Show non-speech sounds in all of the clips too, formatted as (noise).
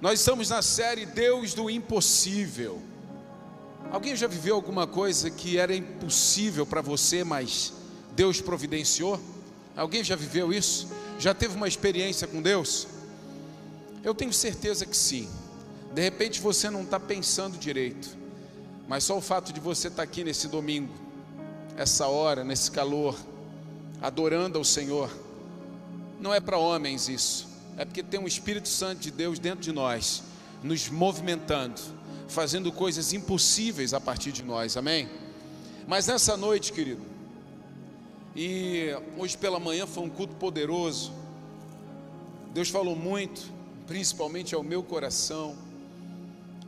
Nós estamos na série Deus do Impossível. Alguém já viveu alguma coisa que era impossível para você, mas Deus providenciou? Alguém já viveu isso? Já teve uma experiência com Deus? Eu tenho certeza que sim. De repente você não está pensando direito, mas só o fato de você estar tá aqui nesse domingo, essa hora, nesse calor, adorando ao Senhor, não é para homens isso, é porque tem um Espírito Santo de Deus dentro de nós, nos movimentando, fazendo coisas impossíveis a partir de nós, amém? Mas nessa noite, querido, e hoje pela manhã foi um culto poderoso, Deus falou muito, principalmente ao meu coração,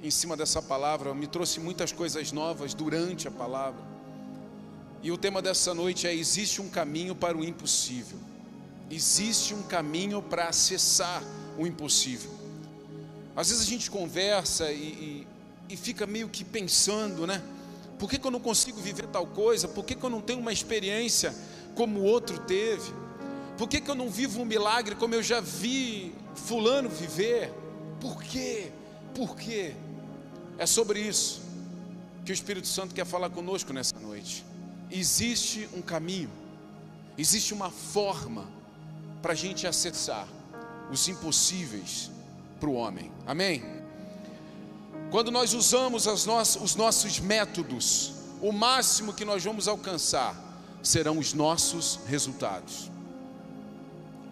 em cima dessa palavra, me trouxe muitas coisas novas durante a palavra. E o tema dessa noite é: existe um caminho para o impossível. Existe um caminho para acessar o impossível. Às vezes a gente conversa e, e, e fica meio que pensando, né? Por que, que, eu não consigo viver tal coisa? Por que, que eu não tenho uma experiência como o outro teve? Por que, que eu não vivo um milagre como eu já vi Fulano viver? Por quê? Por quê? É sobre isso que o Espírito Santo quer falar conosco nessa noite. Existe um caminho, existe uma forma para a gente acessar os impossíveis para o homem. Amém? Quando nós usamos os nossos métodos, o máximo que nós vamos alcançar serão os nossos resultados.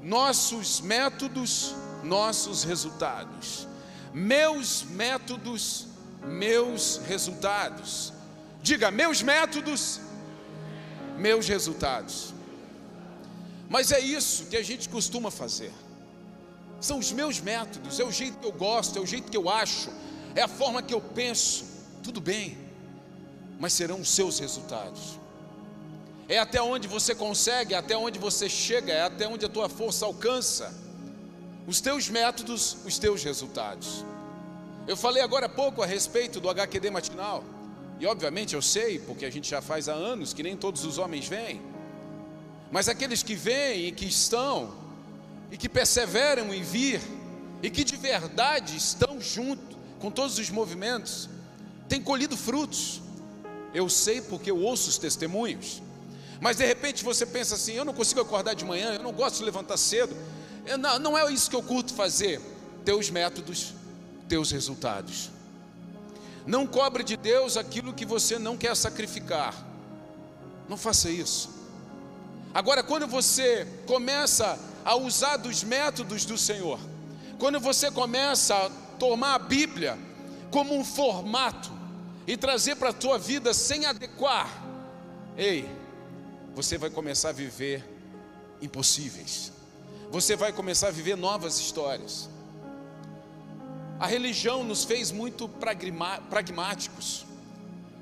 Nossos métodos, nossos resultados. Meus métodos, meus resultados. Diga, meus métodos, meus resultados. Mas é isso que a gente costuma fazer. São os meus métodos, é o jeito que eu gosto, é o jeito que eu acho, é a forma que eu penso. Tudo bem, mas serão os seus resultados. É até onde você consegue, é até onde você chega, é até onde a tua força alcança. Os teus métodos, os teus resultados. Eu falei agora há pouco a respeito do HQD matinal. E obviamente eu sei, porque a gente já faz há anos que nem todos os homens vêm. Mas aqueles que vêm e que estão, e que perseveram em vir, e que de verdade estão junto com todos os movimentos, têm colhido frutos. Eu sei porque eu ouço os testemunhos. Mas de repente você pensa assim: eu não consigo acordar de manhã, eu não gosto de levantar cedo. Não, não é isso que eu curto fazer. Teus métodos teus resultados. Não cobre de Deus aquilo que você não quer sacrificar. Não faça isso. Agora, quando você começa a usar dos métodos do Senhor, quando você começa a tomar a Bíblia como um formato e trazer para a tua vida sem adequar, ei, você vai começar a viver impossíveis. Você vai começar a viver novas histórias. A religião nos fez muito pragmáticos.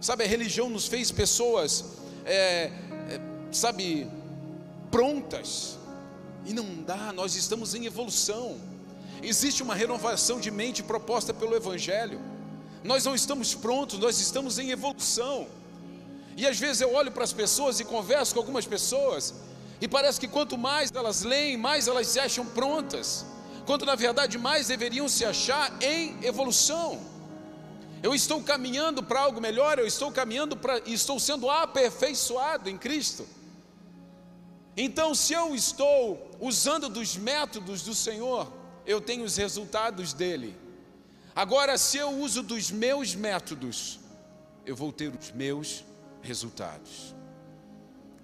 Sabe, a religião nos fez pessoas, é, é, sabe, prontas. E não dá, nós estamos em evolução. Existe uma renovação de mente proposta pelo Evangelho. Nós não estamos prontos, nós estamos em evolução. E às vezes eu olho para as pessoas e converso com algumas pessoas, e parece que quanto mais elas leem, mais elas se acham prontas quando na verdade mais deveriam se achar em evolução. Eu estou caminhando para algo melhor, eu estou caminhando para estou sendo aperfeiçoado em Cristo. Então, se eu estou usando dos métodos do Senhor, eu tenho os resultados dele. Agora, se eu uso dos meus métodos, eu vou ter os meus resultados.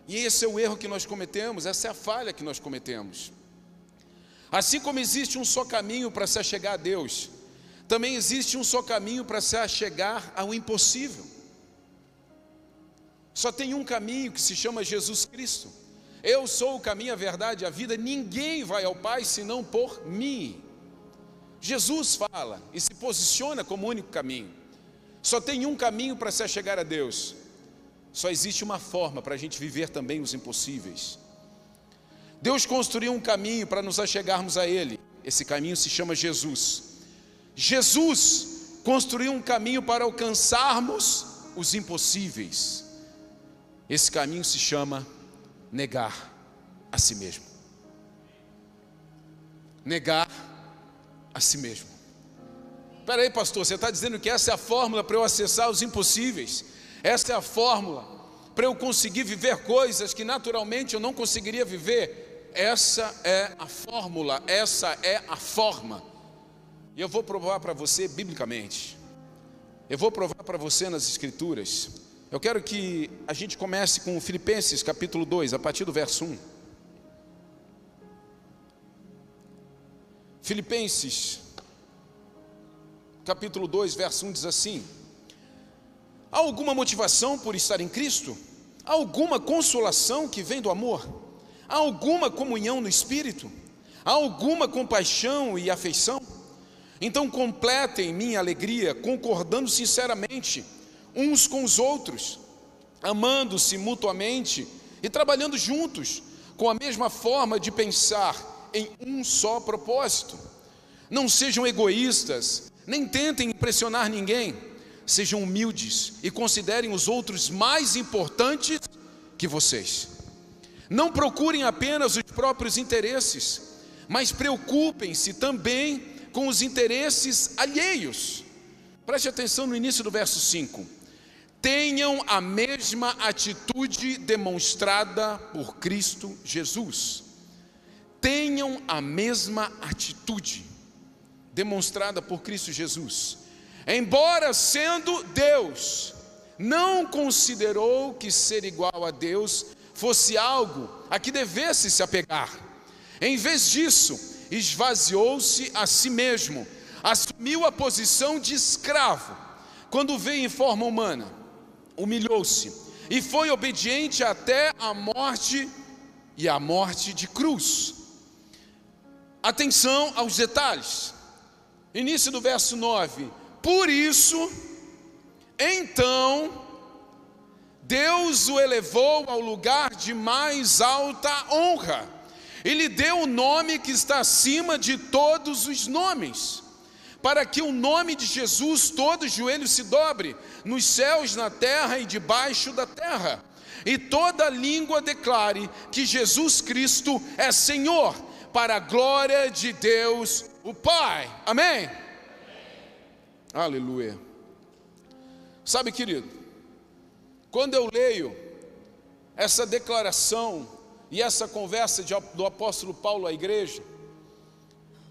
E esse é o erro que nós cometemos, essa é a falha que nós cometemos. Assim como existe um só caminho para se achegar a Deus, também existe um só caminho para se achegar ao impossível. Só tem um caminho que se chama Jesus Cristo. Eu sou o caminho, a verdade e a vida. Ninguém vai ao Pai senão por mim. Jesus fala e se posiciona como único caminho. Só tem um caminho para se achegar a Deus. Só existe uma forma para a gente viver também os impossíveis. Deus construiu um caminho para nos achegarmos a Ele. Esse caminho se chama Jesus. Jesus construiu um caminho para alcançarmos os impossíveis. Esse caminho se chama negar a si mesmo. Negar a si mesmo. Peraí, pastor, você está dizendo que essa é a fórmula para eu acessar os impossíveis? Essa é a fórmula para eu conseguir viver coisas que naturalmente eu não conseguiria viver? Essa é a fórmula, essa é a forma. E eu vou provar para você biblicamente. Eu vou provar para você nas Escrituras. Eu quero que a gente comece com Filipenses capítulo 2, a partir do verso 1. Filipenses capítulo 2, verso 1 diz assim: Há alguma motivação por estar em Cristo? Há alguma consolação que vem do amor? Há alguma comunhão no Espírito? Há alguma compaixão e afeição? Então completem minha alegria, concordando sinceramente uns com os outros, amando-se mutuamente e trabalhando juntos, com a mesma forma de pensar em um só propósito. Não sejam egoístas, nem tentem impressionar ninguém. Sejam humildes e considerem os outros mais importantes que vocês. Não procurem apenas os próprios interesses, mas preocupem-se também com os interesses alheios. Preste atenção no início do verso 5. Tenham a mesma atitude demonstrada por Cristo Jesus. Tenham a mesma atitude demonstrada por Cristo Jesus. Embora sendo Deus, não considerou que ser igual a Deus fosse algo a que devesse se apegar. Em vez disso, esvaziou-se a si mesmo, assumiu a posição de escravo. Quando veio em forma humana, humilhou-se e foi obediente até a morte e a morte de cruz. Atenção aos detalhes. Início do verso 9. Por isso, então, Deus o elevou ao lugar de mais alta honra e lhe deu o nome que está acima de todos os nomes, para que o nome de Jesus todo joelho se dobre, nos céus, na terra e debaixo da terra, e toda língua declare que Jesus Cristo é Senhor, para a glória de Deus o Pai. Amém? Amém. Aleluia. Sabe, querido, quando eu leio essa declaração e essa conversa de, do apóstolo Paulo à igreja,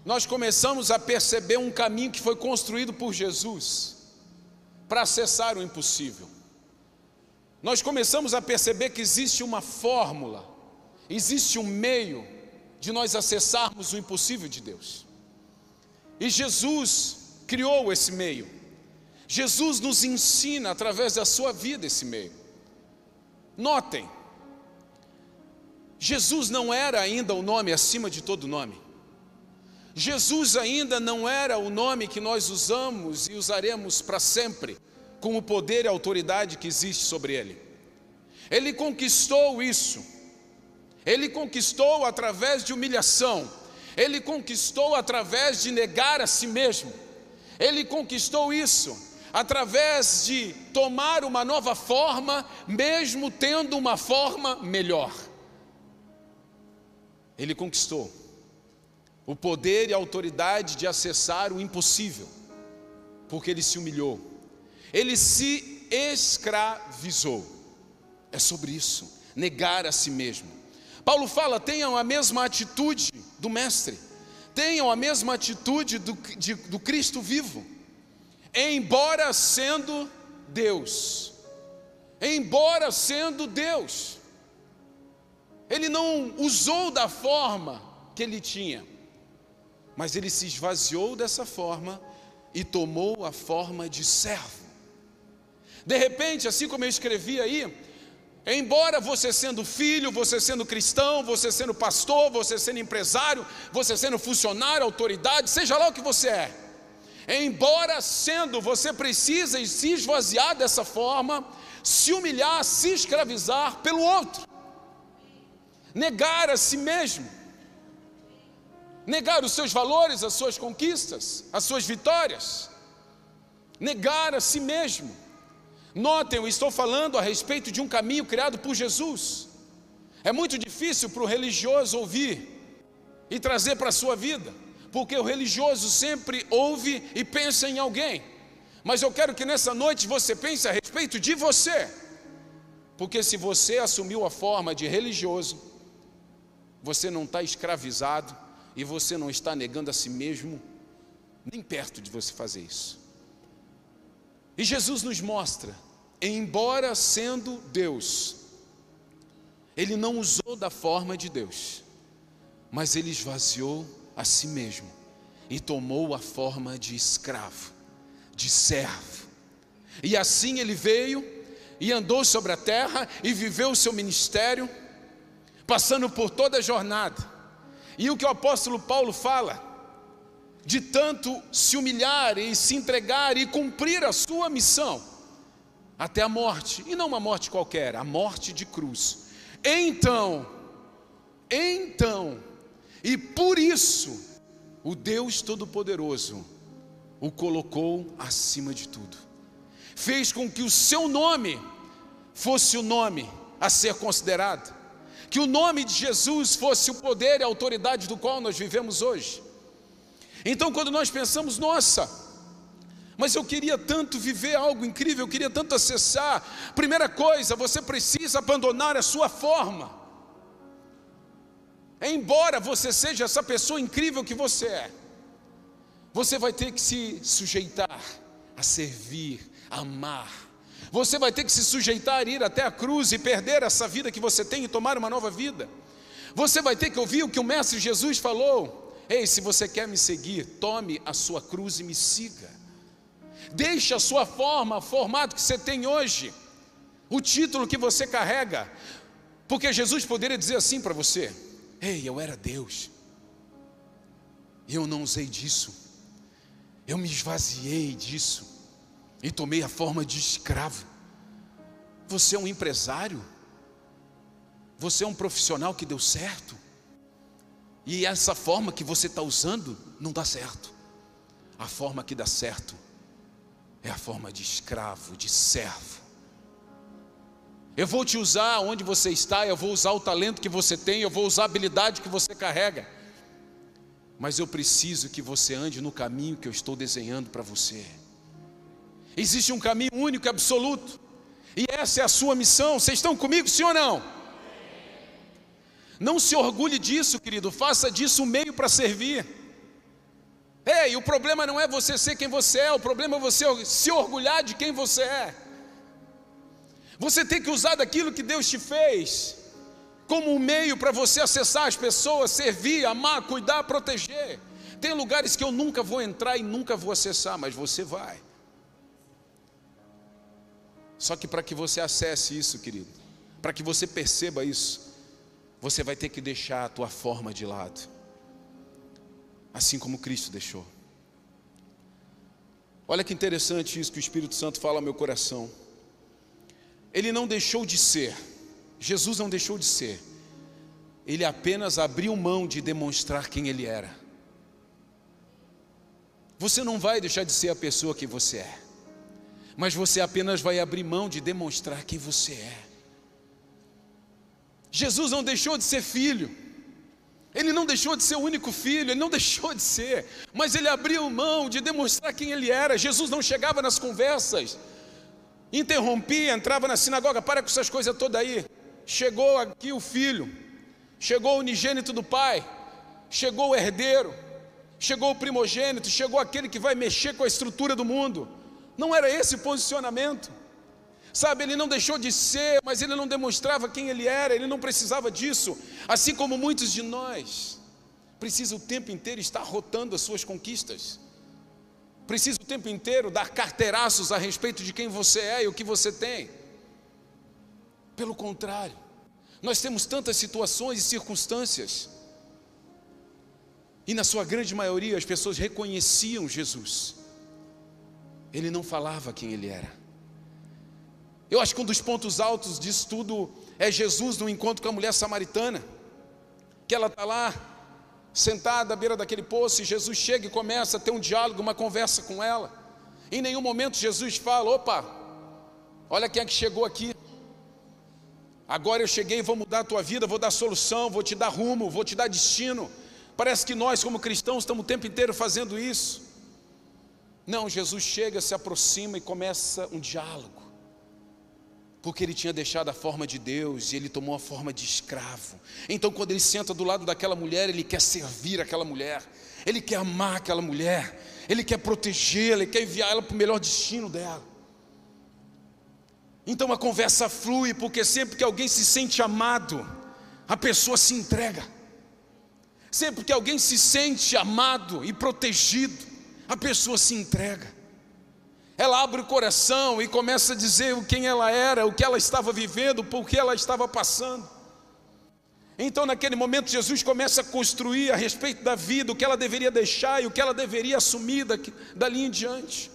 nós começamos a perceber um caminho que foi construído por Jesus para acessar o impossível. Nós começamos a perceber que existe uma fórmula, existe um meio de nós acessarmos o impossível de Deus. E Jesus criou esse meio. Jesus nos ensina através da sua vida esse meio. Notem, Jesus não era ainda o nome acima de todo nome. Jesus ainda não era o nome que nós usamos e usaremos para sempre, com o poder e autoridade que existe sobre ele. Ele conquistou isso. Ele conquistou através de humilhação ele conquistou através de negar a si mesmo. Ele conquistou isso através de tomar uma nova forma, mesmo tendo uma forma melhor. Ele conquistou o poder e a autoridade de acessar o impossível, porque ele se humilhou, ele se escravizou. É sobre isso, negar a si mesmo. Paulo fala: tenham a mesma atitude do Mestre, tenham a mesma atitude do, de, do Cristo vivo, embora sendo Deus, embora sendo Deus, ele não usou da forma que ele tinha, mas ele se esvaziou dessa forma e tomou a forma de servo. De repente, assim como eu escrevi aí, Embora você sendo filho, você sendo cristão, você sendo pastor, você sendo empresário, você sendo funcionário, autoridade, seja lá o que você é. Embora sendo, você precisa se esvaziar dessa forma, se humilhar, se escravizar pelo outro, negar a si mesmo, negar os seus valores, as suas conquistas, as suas vitórias, negar a si mesmo. Notem, eu estou falando a respeito de um caminho criado por Jesus. É muito difícil para o religioso ouvir e trazer para a sua vida, porque o religioso sempre ouve e pensa em alguém. Mas eu quero que nessa noite você pense a respeito de você. Porque se você assumiu a forma de religioso, você não está escravizado e você não está negando a si mesmo, nem perto de você fazer isso. E Jesus nos mostra, embora sendo Deus, ele não usou da forma de Deus, mas ele esvaziou a si mesmo e tomou a forma de escravo, de servo. E assim ele veio e andou sobre a terra e viveu o seu ministério, passando por toda a jornada. E o que o apóstolo Paulo fala, de tanto se humilhar e se entregar e cumprir a sua missão, até a morte, e não uma morte qualquer, a morte de cruz. Então, então, e por isso, o Deus Todo-Poderoso o colocou acima de tudo, fez com que o seu nome fosse o nome a ser considerado, que o nome de Jesus fosse o poder e a autoridade do qual nós vivemos hoje. Então, quando nós pensamos, nossa, mas eu queria tanto viver algo incrível, eu queria tanto acessar. Primeira coisa, você precisa abandonar a sua forma. Embora você seja essa pessoa incrível que você é, você vai ter que se sujeitar a servir, a amar. Você vai ter que se sujeitar ir até a cruz e perder essa vida que você tem e tomar uma nova vida. Você vai ter que ouvir o que o Mestre Jesus falou. Ei, se você quer me seguir, tome a sua cruz e me siga. Deixe a sua forma, o formato que você tem hoje, o título que você carrega, porque Jesus poderia dizer assim para você: Ei, eu era Deus, e eu não usei disso, eu me esvaziei disso, e tomei a forma de escravo. Você é um empresário, você é um profissional que deu certo, e essa forma que você está usando não dá certo. A forma que dá certo é a forma de escravo, de servo. Eu vou te usar onde você está, eu vou usar o talento que você tem, eu vou usar a habilidade que você carrega. Mas eu preciso que você ande no caminho que eu estou desenhando para você. Existe um caminho único e absoluto, e essa é a sua missão. Vocês estão comigo, sim ou não? Não se orgulhe disso, querido, faça disso um meio para servir. Ei, o problema não é você ser quem você é, o problema é você se orgulhar de quem você é. Você tem que usar daquilo que Deus te fez como um meio para você acessar as pessoas, servir, amar, cuidar, proteger. Tem lugares que eu nunca vou entrar e nunca vou acessar, mas você vai. Só que para que você acesse isso, querido, para que você perceba isso, você vai ter que deixar a tua forma de lado assim como Cristo deixou. Olha que interessante isso que o Espírito Santo fala ao meu coração. Ele não deixou de ser, Jesus não deixou de ser, ele apenas abriu mão de demonstrar quem ele era. Você não vai deixar de ser a pessoa que você é, mas você apenas vai abrir mão de demonstrar quem você é. Jesus não deixou de ser filho, ele não deixou de ser o único filho, ele não (laughs) deixou de ser, mas ele abriu mão de demonstrar quem ele era. Jesus não chegava nas conversas, interrompia, entrava na sinagoga, para com essas coisas todas aí. Chegou aqui o filho, chegou o unigênito do pai, chegou o herdeiro, chegou o primogênito, chegou aquele que vai mexer com a estrutura do mundo. Não era esse o posicionamento. Sabe, ele não deixou de ser, mas ele não demonstrava quem ele era, ele não precisava disso. Assim como muitos de nós, precisa o tempo inteiro estar rotando as suas conquistas. Precisa o tempo inteiro dar carteiraços a respeito de quem você é e o que você tem. Pelo contrário, nós temos tantas situações e circunstâncias, e na sua grande maioria as pessoas reconheciam Jesus, ele não falava quem ele era. Eu acho que um dos pontos altos disso tudo é Jesus no encontro com a mulher samaritana, que ela está lá, sentada à beira daquele poço, e Jesus chega e começa a ter um diálogo, uma conversa com ela. Em nenhum momento Jesus fala: opa, olha quem é que chegou aqui. Agora eu cheguei, vou mudar a tua vida, vou dar solução, vou te dar rumo, vou te dar destino. Parece que nós, como cristãos, estamos o tempo inteiro fazendo isso. Não, Jesus chega, se aproxima e começa um diálogo. Porque ele tinha deixado a forma de Deus e ele tomou a forma de escravo. Então, quando ele senta do lado daquela mulher, ele quer servir aquela mulher, ele quer amar aquela mulher, ele quer protegê-la, ele quer enviar ela para o melhor destino dela. Então a conversa flui, porque sempre que alguém se sente amado, a pessoa se entrega. Sempre que alguém se sente amado e protegido, a pessoa se entrega. Ela abre o coração e começa a dizer quem ela era, o que ela estava vivendo, por que ela estava passando. Então, naquele momento, Jesus começa a construir a respeito da vida, o que ela deveria deixar e o que ela deveria assumir daqui, dali em diante.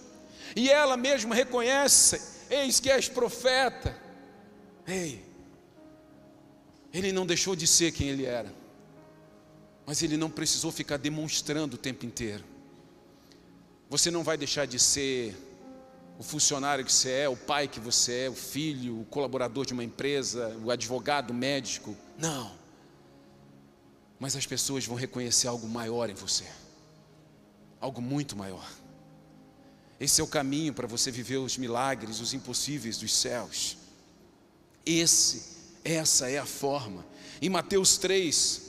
E ela mesma reconhece: Eis que és profeta. Ei, ele não deixou de ser quem ele era mas ele não precisou ficar demonstrando o tempo inteiro. Você não vai deixar de ser o funcionário que você é, o pai que você é, o filho, o colaborador de uma empresa, o advogado, o médico. Não. Mas as pessoas vão reconhecer algo maior em você. Algo muito maior. Esse é o caminho para você viver os milagres, os impossíveis dos céus. Esse, essa é a forma. Em Mateus 3,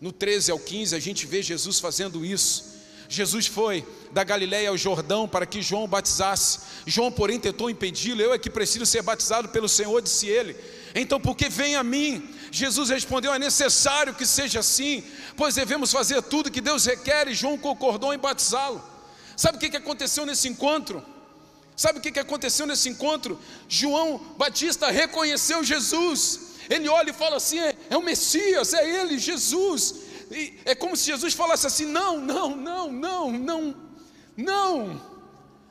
no 13 ao 15, a gente vê Jesus fazendo isso. Jesus foi da Galiléia ao Jordão para que João batizasse. João, porém, tentou impedi-lo. Eu é que preciso ser batizado pelo Senhor, disse ele. Então, por que vem a mim? Jesus respondeu: É necessário que seja assim, pois devemos fazer tudo que Deus requer. E João concordou em batizá-lo. Sabe o que aconteceu nesse encontro? Sabe o que aconteceu nesse encontro? João Batista reconheceu Jesus. Ele olha e fala assim: é, é o Messias, é ele, Jesus. E é como se Jesus falasse assim: não, não, não, não, não, não.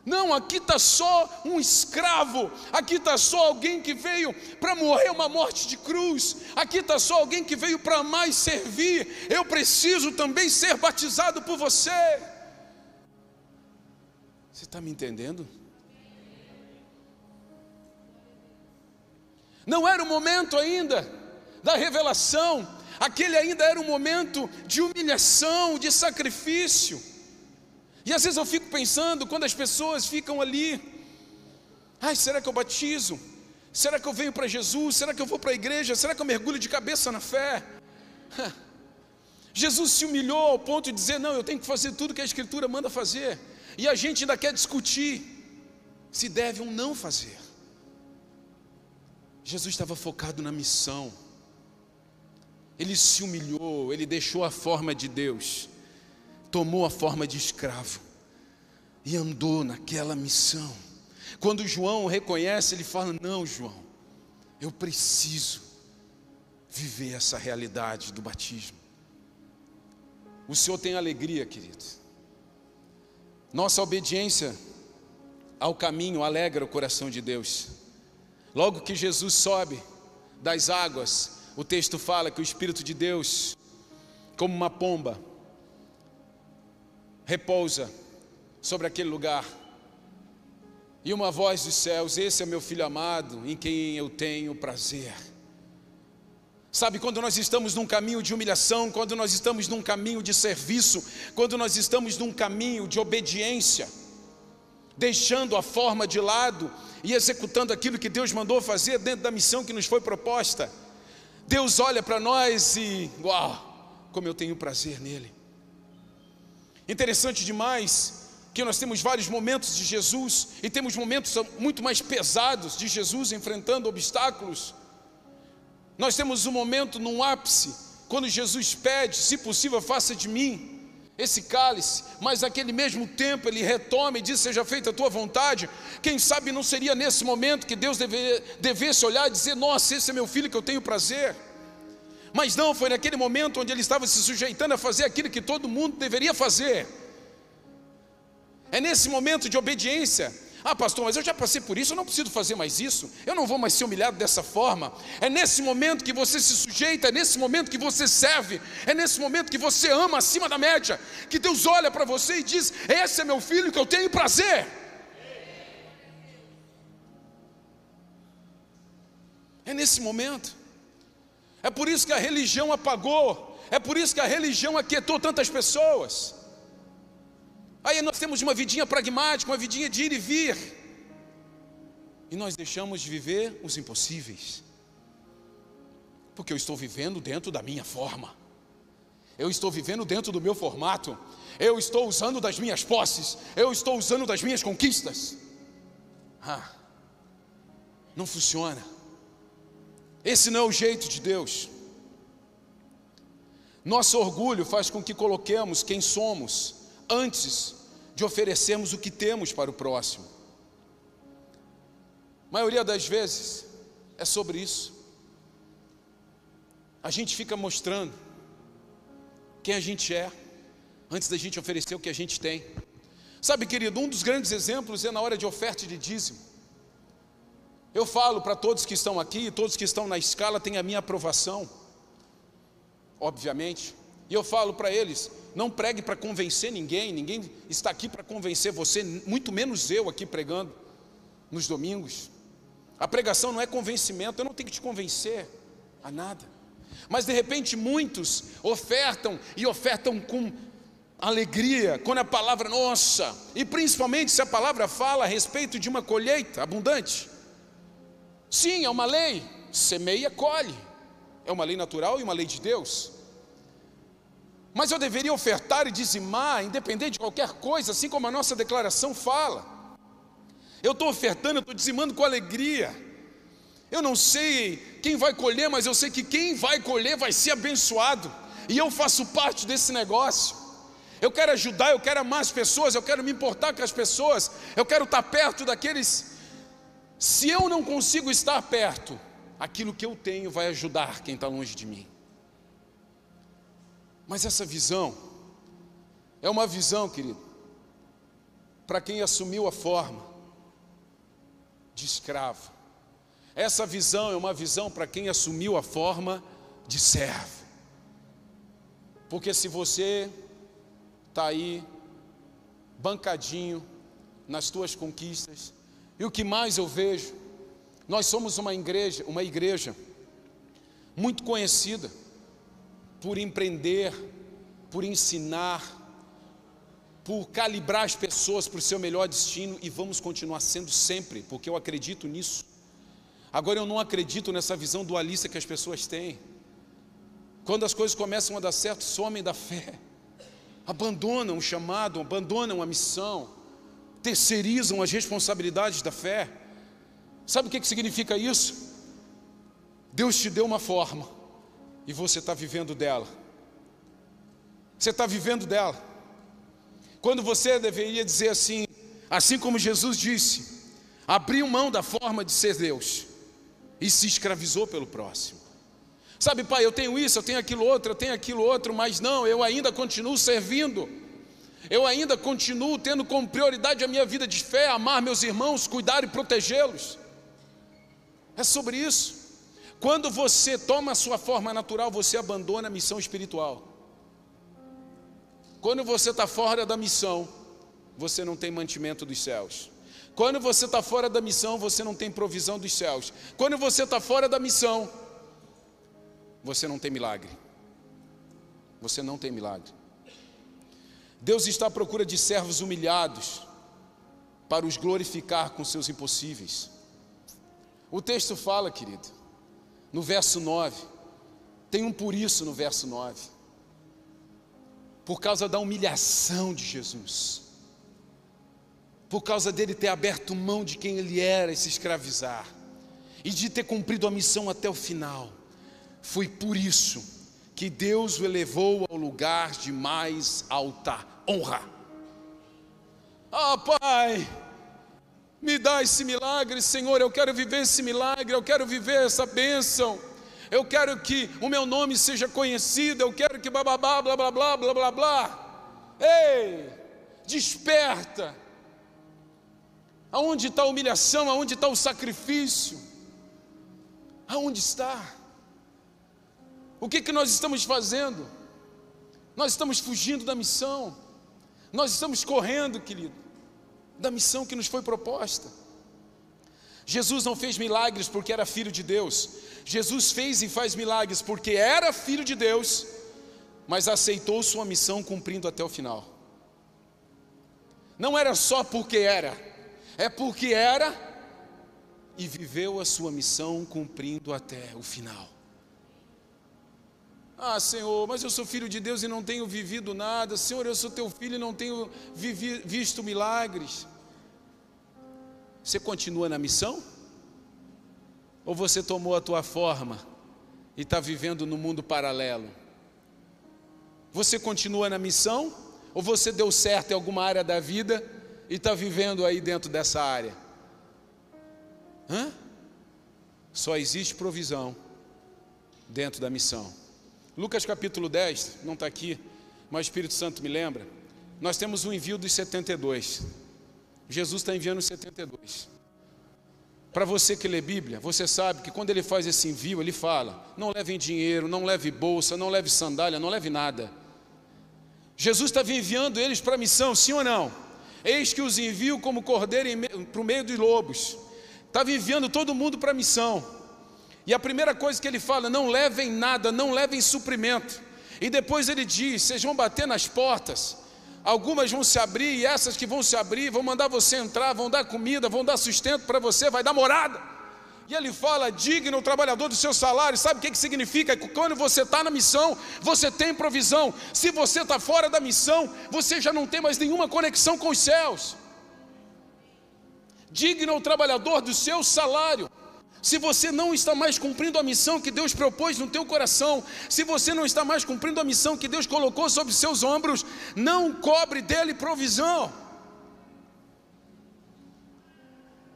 Não, aqui está só um escravo, aqui está só alguém que veio para morrer uma morte de cruz, aqui está só alguém que veio para mais servir. Eu preciso também ser batizado por você. Você está me entendendo? Não era o momento ainda da revelação, aquele ainda era um momento de humilhação, de sacrifício. E às vezes eu fico pensando, quando as pessoas ficam ali, ai, será que eu batizo? Será que eu venho para Jesus? Será que eu vou para a igreja? Será que eu mergulho de cabeça na fé? Jesus se humilhou ao ponto de dizer: Não, eu tenho que fazer tudo que a Escritura manda fazer. E a gente ainda quer discutir se deve ou não fazer. Jesus estava focado na missão. Ele se humilhou, ele deixou a forma de Deus, tomou a forma de escravo e andou naquela missão. Quando João o reconhece, ele fala: Não, João, eu preciso viver essa realidade do batismo. O Senhor tem alegria, querido. Nossa obediência ao caminho alegra o coração de Deus. Logo que Jesus sobe das águas, o texto fala que o Espírito de Deus, como uma pomba, repousa sobre aquele lugar. E uma voz dos céus: Esse é meu filho amado, em quem eu tenho prazer. Sabe, quando nós estamos num caminho de humilhação, quando nós estamos num caminho de serviço, quando nós estamos num caminho de obediência, deixando a forma de lado e executando aquilo que Deus mandou fazer dentro da missão que nos foi proposta. Deus olha para nós e, uau, como eu tenho prazer nele. Interessante demais que nós temos vários momentos de Jesus e temos momentos muito mais pesados de Jesus enfrentando obstáculos. Nós temos um momento num ápice, quando Jesus pede, se possível, faça de mim esse cálice, mas naquele mesmo tempo ele retoma e diz: Seja feita a tua vontade. Quem sabe não seria nesse momento que Deus deve, devesse olhar e dizer: Nossa, esse é meu filho que eu tenho prazer. Mas não, foi naquele momento onde ele estava se sujeitando a fazer aquilo que todo mundo deveria fazer. É nesse momento de obediência ah, pastor, mas eu já passei por isso, eu não preciso fazer mais isso, eu não vou mais ser humilhado dessa forma. É nesse momento que você se sujeita, é nesse momento que você serve, é nesse momento que você ama acima da média, que Deus olha para você e diz: Esse é meu filho que eu tenho prazer. É nesse momento. É por isso que a religião apagou É por isso que a religião aquietou tantas pessoas. Aí nós temos uma vidinha pragmática, uma vidinha de ir e vir. E nós deixamos de viver os impossíveis. Porque eu estou vivendo dentro da minha forma. Eu estou vivendo dentro do meu formato. Eu estou usando das minhas posses. Eu estou usando das minhas conquistas. Ah, não funciona. Esse não é o jeito de Deus. Nosso orgulho faz com que coloquemos quem somos antes de oferecermos o que temos para o próximo. A maioria das vezes é sobre isso. A gente fica mostrando quem a gente é antes da gente oferecer o que a gente tem. Sabe, querido, um dos grandes exemplos é na hora de oferta de dízimo. Eu falo para todos que estão aqui, todos que estão na escala têm a minha aprovação, obviamente. E eu falo para eles: não pregue para convencer ninguém, ninguém está aqui para convencer você, muito menos eu aqui pregando nos domingos. A pregação não é convencimento, eu não tenho que te convencer a nada. Mas de repente muitos ofertam e ofertam com alegria, quando a palavra, nossa, e principalmente se a palavra fala a respeito de uma colheita abundante. Sim, é uma lei, semeia, colhe. É uma lei natural e uma lei de Deus. Mas eu deveria ofertar e dizimar, independente de qualquer coisa, assim como a nossa declaração fala. Eu estou ofertando, eu estou dizimando com alegria. Eu não sei quem vai colher, mas eu sei que quem vai colher vai ser abençoado. E eu faço parte desse negócio. Eu quero ajudar, eu quero amar as pessoas, eu quero me importar com as pessoas, eu quero estar perto daqueles. Se eu não consigo estar perto, aquilo que eu tenho vai ajudar quem está longe de mim. Mas essa visão é uma visão, querido, para quem assumiu a forma de escravo. Essa visão é uma visão para quem assumiu a forma de servo. Porque se você está aí, bancadinho, nas tuas conquistas, e o que mais eu vejo, nós somos uma igreja, uma igreja muito conhecida por empreender, por ensinar, por calibrar as pessoas para o seu melhor destino e vamos continuar sendo sempre, porque eu acredito nisso. Agora eu não acredito nessa visão dualista que as pessoas têm. Quando as coisas começam a dar certo, somem da fé, abandonam o chamado, abandonam a missão, terceirizam as responsabilidades da fé. Sabe o que significa isso? Deus te deu uma forma, e você está vivendo dela. Você está vivendo dela. Quando você deveria dizer assim, assim como Jesus disse, abriu mão da forma de ser Deus e se escravizou pelo próximo. Sabe, pai, eu tenho isso, eu tenho aquilo outro, eu tenho aquilo outro, mas não, eu ainda continuo servindo. Eu ainda continuo tendo como prioridade a minha vida de fé, amar meus irmãos, cuidar e protegê-los. É sobre isso. Quando você toma a sua forma natural, você abandona a missão espiritual. Quando você está fora da missão, você não tem mantimento dos céus. Quando você está fora da missão, você não tem provisão dos céus. Quando você está fora da missão, você não tem milagre. Você não tem milagre. Deus está à procura de servos humilhados para os glorificar com seus impossíveis. O texto fala, querido, no verso 9. Tem um por isso no verso 9. Por causa da humilhação de Jesus. Por causa dele ter aberto mão de quem ele era e se escravizar. E de ter cumprido a missão até o final. Foi por isso que Deus o elevou ao lugar de mais alta honra. Ah, Pai, me dá esse milagre, Senhor. Eu quero viver esse milagre, eu quero viver essa bênção. Eu quero que o meu nome seja conhecido. Eu quero que blá blá blá blá blá blá blá. Ei, desperta. Aonde está a humilhação? Aonde está o sacrifício? Aonde está? O que, que nós estamos fazendo? Nós estamos fugindo da missão. Nós estamos correndo, querido da missão que nos foi proposta. Jesus não fez milagres porque era filho de Deus. Jesus fez e faz milagres porque era filho de Deus mas aceitou sua missão cumprindo até o final. Não era só porque era, é porque era e viveu a sua missão cumprindo até o final. Ah, Senhor, mas eu sou filho de Deus e não tenho vivido nada. Senhor, eu sou teu filho e não tenho vivi, visto milagres. Você continua na missão? Ou você tomou a tua forma e está vivendo no mundo paralelo? Você continua na missão? Ou você deu certo em alguma área da vida e está vivendo aí dentro dessa área? Hã? Só existe provisão dentro da missão. Lucas capítulo 10, não está aqui, mas o Espírito Santo me lembra. Nós temos um envio dos 72. Jesus está enviando os 72. Para você que lê Bíblia, você sabe que quando ele faz esse envio, ele fala: não leve dinheiro, não leve bolsa, não leve sandália, não leve nada. Jesus estava enviando eles para a missão, sim ou não? Eis que os envio como cordeiro para o meio dos lobos. Estava enviando todo mundo para a missão. E a primeira coisa que ele fala, não levem nada, não levem suprimento. E depois ele diz: vocês vão bater nas portas, algumas vão se abrir, e essas que vão se abrir vão mandar você entrar, vão dar comida, vão dar sustento para você, vai dar morada. E ele fala: digno o trabalhador do seu salário. Sabe o que, que significa? Que quando você está na missão, você tem provisão. Se você está fora da missão, você já não tem mais nenhuma conexão com os céus. Digno o trabalhador do seu salário. Se você não está mais cumprindo a missão que Deus propôs no teu coração, se você não está mais cumprindo a missão que Deus colocou sobre seus ombros, não cobre dele provisão.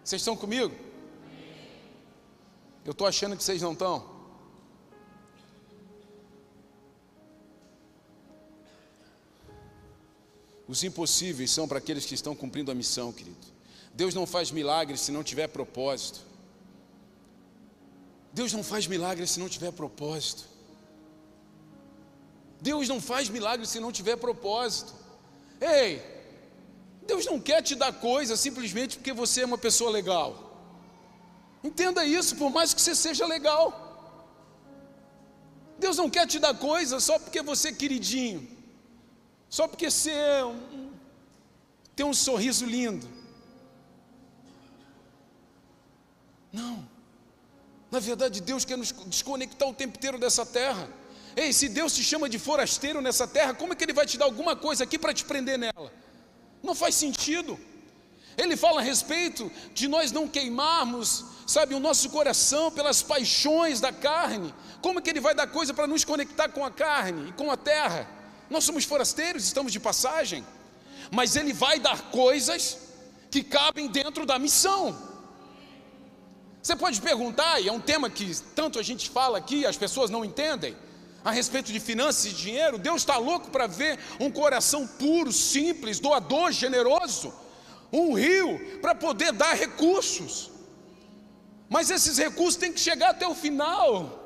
Vocês estão comigo? Eu estou achando que vocês não estão. Os impossíveis são para aqueles que estão cumprindo a missão, querido. Deus não faz milagres se não tiver propósito. Deus não faz milagres se não tiver propósito. Deus não faz milagres se não tiver propósito. Ei, Deus não quer te dar coisa simplesmente porque você é uma pessoa legal. Entenda isso, por mais que você seja legal. Deus não quer te dar coisa só porque você é queridinho, só porque você é um, tem um sorriso lindo. Não. Na verdade, Deus quer nos desconectar o tempo inteiro dessa terra. Ei, se Deus te chama de forasteiro nessa terra, como é que Ele vai te dar alguma coisa aqui para te prender nela? Não faz sentido. Ele fala a respeito de nós não queimarmos, sabe, o nosso coração pelas paixões da carne. Como é que Ele vai dar coisa para nos conectar com a carne e com a terra? Nós somos forasteiros, estamos de passagem, mas Ele vai dar coisas que cabem dentro da missão. Você pode perguntar, e é um tema que tanto a gente fala aqui, as pessoas não entendem, a respeito de finanças e dinheiro. Deus está louco para ver um coração puro, simples, doador, generoso, um rio para poder dar recursos. Mas esses recursos têm que chegar até o final.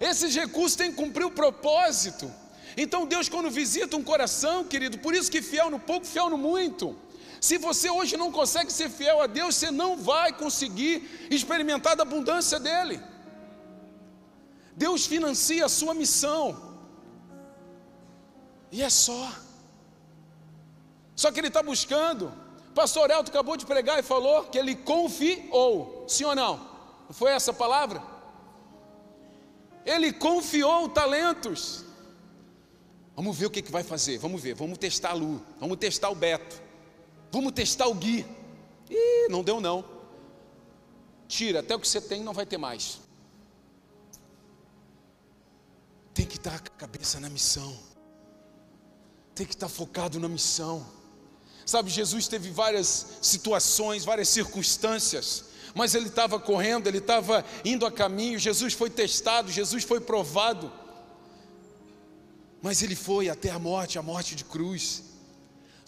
Esses recursos têm que cumprir o propósito. Então Deus, quando visita um coração, querido, por isso que fiel no pouco, fiel no muito. Se você hoje não consegue ser fiel a Deus, você não vai conseguir experimentar da abundância dEle. Deus financia a sua missão, e é só. Só que Ele está buscando. Pastor Elton acabou de pregar e falou que ele confiou, sim ou não? Foi essa a palavra? Ele confiou talentos. Vamos ver o que, que vai fazer, vamos ver, vamos testar a Lu, vamos testar o Beto. Vamos testar o Gui. Ih, não deu não. Tira, até o que você tem não vai ter mais. Tem que estar com a cabeça na missão. Tem que estar focado na missão. Sabe, Jesus teve várias situações, várias circunstâncias, mas ele estava correndo, ele estava indo a caminho. Jesus foi testado, Jesus foi provado, mas ele foi até a morte a morte de cruz.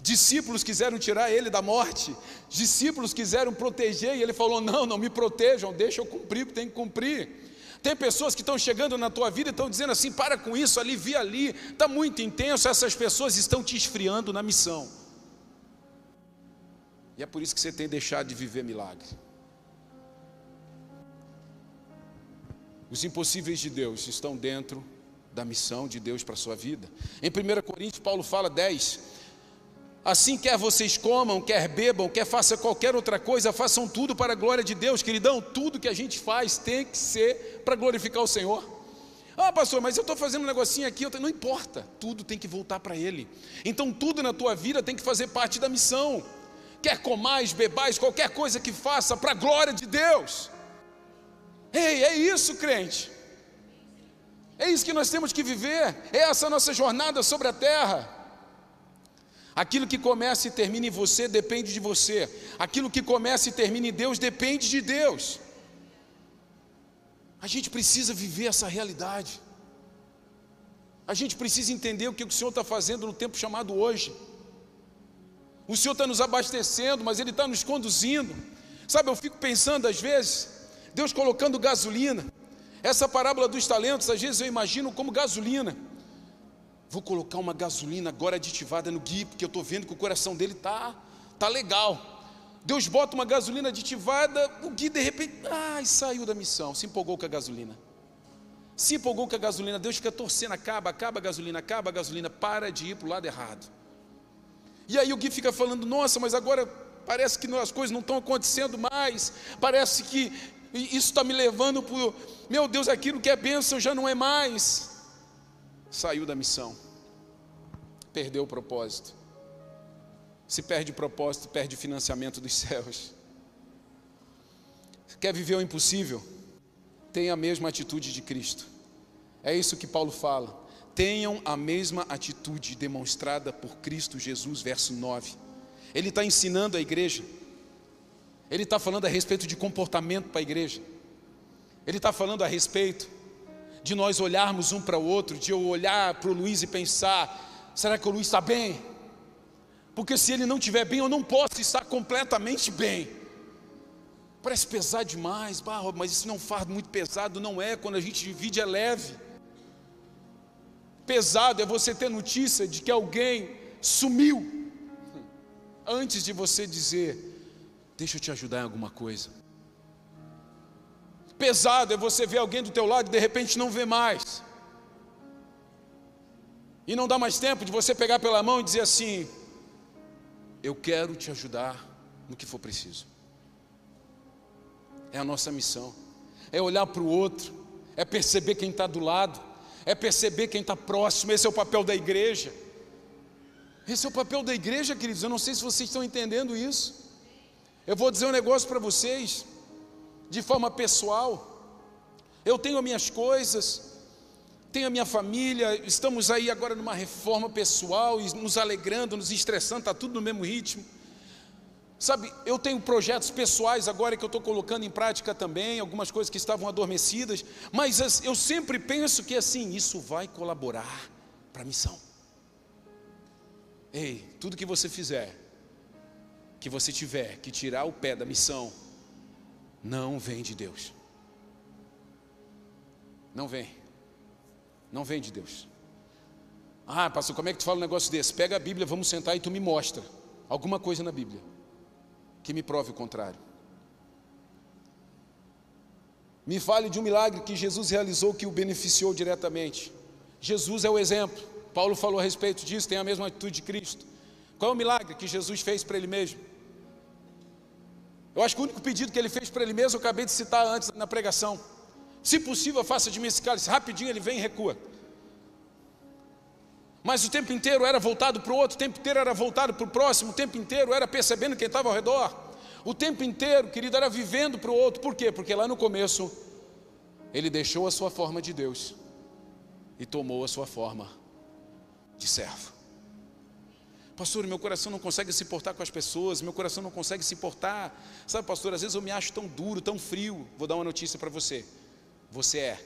Discípulos quiseram tirar ele da morte, discípulos quiseram proteger, e ele falou: Não, não me protejam, deixa eu cumprir tem que cumprir. Tem pessoas que estão chegando na tua vida e estão dizendo assim: para com isso, alivia ali, está muito intenso. Essas pessoas estão te esfriando na missão. E é por isso que você tem deixado de viver milagre. Os impossíveis de Deus estão dentro da missão de Deus para a sua vida. Em 1 Coríntios, Paulo fala 10. Assim, quer vocês comam, quer bebam, quer façam qualquer outra coisa, façam tudo para a glória de Deus, queridão. Tudo que a gente faz tem que ser para glorificar o Senhor. Ah, pastor, mas eu estou fazendo um negocinho aqui, não importa, tudo tem que voltar para Ele. Então, tudo na tua vida tem que fazer parte da missão. Quer comais, bebais, qualquer coisa que faça para a glória de Deus. Ei, é isso, crente. É isso que nós temos que viver. É essa nossa jornada sobre a terra. Aquilo que começa e termina em você depende de você. Aquilo que começa e termina em Deus depende de Deus. A gente precisa viver essa realidade. A gente precisa entender o que o Senhor está fazendo no tempo chamado hoje. O Senhor está nos abastecendo, mas Ele está nos conduzindo. Sabe, eu fico pensando às vezes, Deus colocando gasolina. Essa parábola dos talentos, às vezes eu imagino como gasolina. Vou colocar uma gasolina agora aditivada no Gui, porque eu estou vendo que o coração dele está tá legal. Deus bota uma gasolina aditivada, o Gui de repente, ai, saiu da missão, se empolgou com a gasolina. Se empolgou com a gasolina, Deus fica torcendo, acaba, acaba a gasolina, acaba a gasolina, para de ir para o lado errado. E aí o Gui fica falando, nossa, mas agora parece que as coisas não estão acontecendo mais, parece que isso está me levando para, meu Deus, aquilo que é bênção já não é mais. Saiu da missão, perdeu o propósito. Se perde o propósito, perde o financiamento dos céus. Quer viver o impossível? Tenha a mesma atitude de Cristo. É isso que Paulo fala. Tenham a mesma atitude demonstrada por Cristo Jesus, verso 9. Ele está ensinando a igreja ele está falando a respeito de comportamento para a igreja. Ele está falando a respeito de nós olharmos um para o outro, de eu olhar para o Luiz e pensar: será que o Luiz está bem? Porque se ele não estiver bem, eu não posso estar completamente bem. Parece pesar demais, mas isso não faz muito pesado, não é. Quando a gente divide, é leve. Pesado é você ter notícia de que alguém sumiu antes de você dizer: Deixa eu te ajudar em alguma coisa. Pesado é você ver alguém do teu lado e de repente não vê mais. E não dá mais tempo de você pegar pela mão e dizer assim: Eu quero te ajudar no que for preciso. É a nossa missão. É olhar para o outro, é perceber quem está do lado, é perceber quem está próximo. Esse é o papel da igreja. Esse é o papel da igreja, queridos. Eu não sei se vocês estão entendendo isso. Eu vou dizer um negócio para vocês, de forma pessoal. Eu tenho as minhas coisas, tenho a minha família, estamos aí agora numa reforma pessoal, nos alegrando, nos estressando, está tudo no mesmo ritmo. Sabe, eu tenho projetos pessoais agora que eu estou colocando em prática também, algumas coisas que estavam adormecidas, mas eu sempre penso que assim, isso vai colaborar para a missão. Ei, tudo que você fizer, que você tiver que tirar o pé da missão, não vem de Deus. Não vem. Não vem de Deus. Ah, pastor, como é que tu fala um negócio desse? Pega a Bíblia, vamos sentar e tu me mostra alguma coisa na Bíblia que me prove o contrário. Me fale de um milagre que Jesus realizou que o beneficiou diretamente. Jesus é o exemplo. Paulo falou a respeito disso, tem a mesma atitude de Cristo. Qual é o milagre que Jesus fez para ele mesmo? Eu acho que o único pedido que ele fez para ele mesmo, eu acabei de citar antes na pregação. Se possível, faça de mim esse cálice. Rapidinho ele vem e recua. Mas o tempo inteiro era voltado para o outro, o tempo inteiro era voltado para o próximo, o tempo inteiro era percebendo quem estava ao redor. O tempo inteiro, querido, era vivendo para o outro. Por quê? Porque lá no começo, ele deixou a sua forma de Deus e tomou a sua forma de servo. Pastor, meu coração não consegue se portar com as pessoas, meu coração não consegue se portar. Sabe, pastor, às vezes eu me acho tão duro, tão frio. Vou dar uma notícia para você. Você é.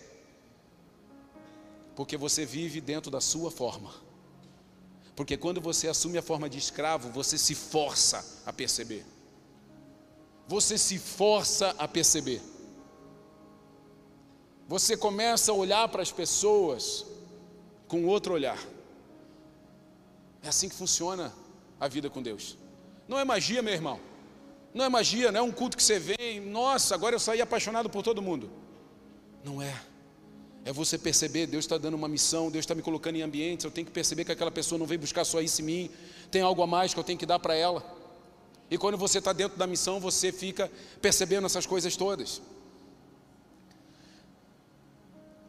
Porque você vive dentro da sua forma. Porque quando você assume a forma de escravo, você se força a perceber. Você se força a perceber. Você começa a olhar para as pessoas com outro olhar. É assim que funciona a vida com Deus. Não é magia, meu irmão. Não é magia, não é um culto que você vem, nossa, agora eu saí apaixonado por todo mundo. Não é. É você perceber, Deus está dando uma missão, Deus está me colocando em ambientes, eu tenho que perceber que aquela pessoa não veio buscar só isso em mim, tem algo a mais que eu tenho que dar para ela. E quando você está dentro da missão, você fica percebendo essas coisas todas.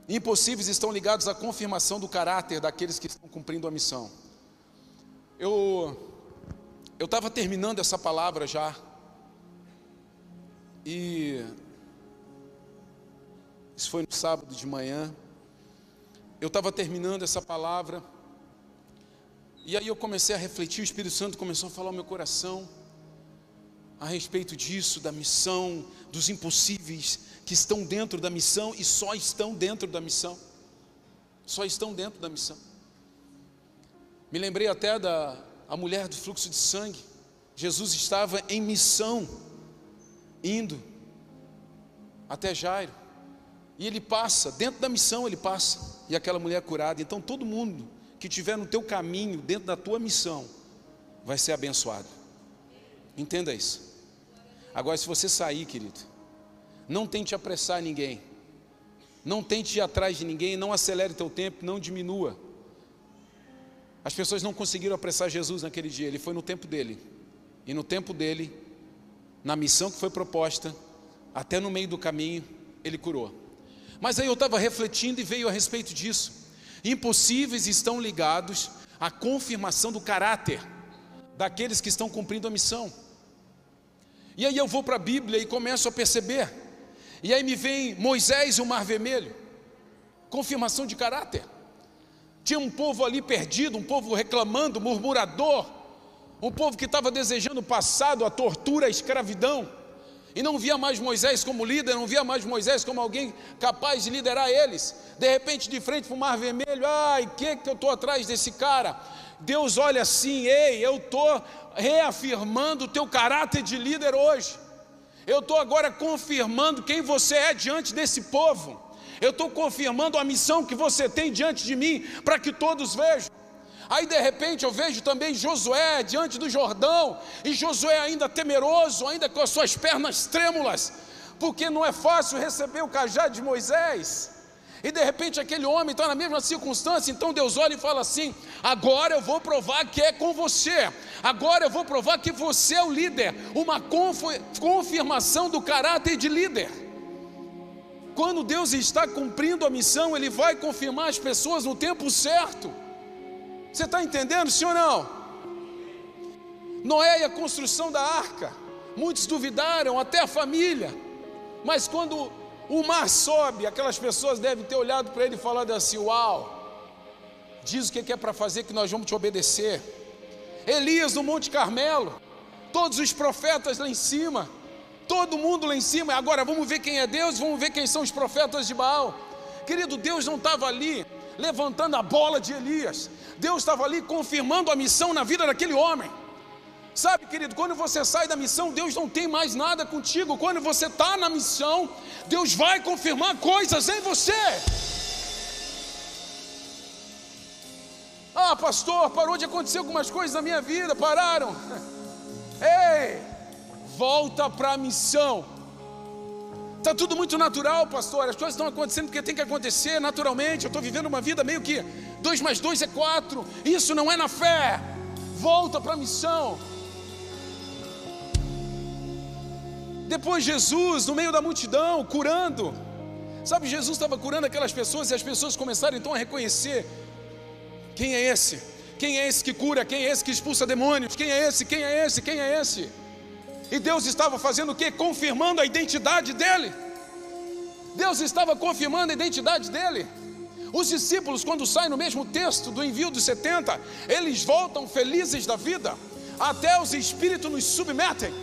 Impossíveis estão ligados à confirmação do caráter daqueles que estão cumprindo a missão. Eu eu estava terminando essa palavra já e isso foi no sábado de manhã. Eu estava terminando essa palavra. E aí eu comecei a refletir, o Espírito Santo começou a falar ao meu coração a respeito disso, da missão, dos impossíveis que estão dentro da missão e só estão dentro da missão. Só estão dentro da missão. Me lembrei até da a mulher do fluxo de sangue. Jesus estava em missão, indo até Jairo. E ele passa, dentro da missão ele passa, e aquela mulher é curada. Então todo mundo que estiver no teu caminho, dentro da tua missão, vai ser abençoado. Entenda isso. Agora, se você sair, querido, não tente apressar ninguém. Não tente ir atrás de ninguém, não acelere teu tempo, não diminua. As pessoas não conseguiram apressar Jesus naquele dia, ele foi no tempo dele. E no tempo dele, na missão que foi proposta, até no meio do caminho, ele curou. Mas aí eu estava refletindo e veio a respeito disso. Impossíveis estão ligados à confirmação do caráter daqueles que estão cumprindo a missão. E aí eu vou para a Bíblia e começo a perceber. E aí me vem Moisés e o Mar Vermelho. Confirmação de caráter. Tinha um povo ali perdido, um povo reclamando, murmurador, um povo que estava desejando o passado, a tortura, a escravidão e não via mais Moisés como líder, não via mais Moisés como alguém capaz de liderar eles. De repente, de frente para o mar vermelho, ai, que, que eu estou atrás desse cara? Deus olha assim, ei, eu estou reafirmando o teu caráter de líder hoje. Eu estou agora confirmando quem você é diante desse povo. Eu estou confirmando a missão que você tem diante de mim, para que todos vejam. Aí de repente eu vejo também Josué diante do Jordão, e Josué ainda temeroso, ainda com as suas pernas trêmulas, porque não é fácil receber o cajado de Moisés. E de repente aquele homem está na mesma circunstância, então Deus olha e fala assim: agora eu vou provar que é com você, agora eu vou provar que você é o líder, uma confirmação do caráter de líder. Quando Deus está cumprindo a missão, Ele vai confirmar as pessoas no tempo certo. Você está entendendo, sim ou não? Noé e a construção da arca, muitos duvidaram, até a família, mas quando o mar sobe, aquelas pessoas devem ter olhado para ele e falado assim: Uau, diz o que é para fazer que nós vamos te obedecer. Elias no Monte Carmelo, todos os profetas lá em cima, todo mundo lá em cima, agora vamos ver quem é Deus, vamos ver quem são os profetas de Baal. Querido, Deus não estava ali levantando a bola de Elias. Deus estava ali confirmando a missão na vida daquele homem. Sabe, querido, quando você sai da missão, Deus não tem mais nada contigo. Quando você está na missão, Deus vai confirmar coisas em você. Ah, pastor, parou de acontecer algumas coisas na minha vida, pararam. (laughs) Ei, volta para a missão. Está tudo muito natural, pastor. As coisas estão acontecendo porque tem que acontecer naturalmente. Eu estou vivendo uma vida meio que dois mais dois é quatro. Isso não é na fé. Volta para a missão. Depois Jesus, no meio da multidão, curando. Sabe, Jesus estava curando aquelas pessoas e as pessoas começaram então a reconhecer: quem é esse? Quem é esse que cura? Quem é esse que expulsa demônios? Quem é esse? Quem é esse? Quem é esse? E Deus estava fazendo o que? Confirmando a identidade dele. Deus estava confirmando a identidade dele. Os discípulos, quando saem no mesmo texto do envio dos 70, eles voltam felizes da vida, até os espíritos nos submetem.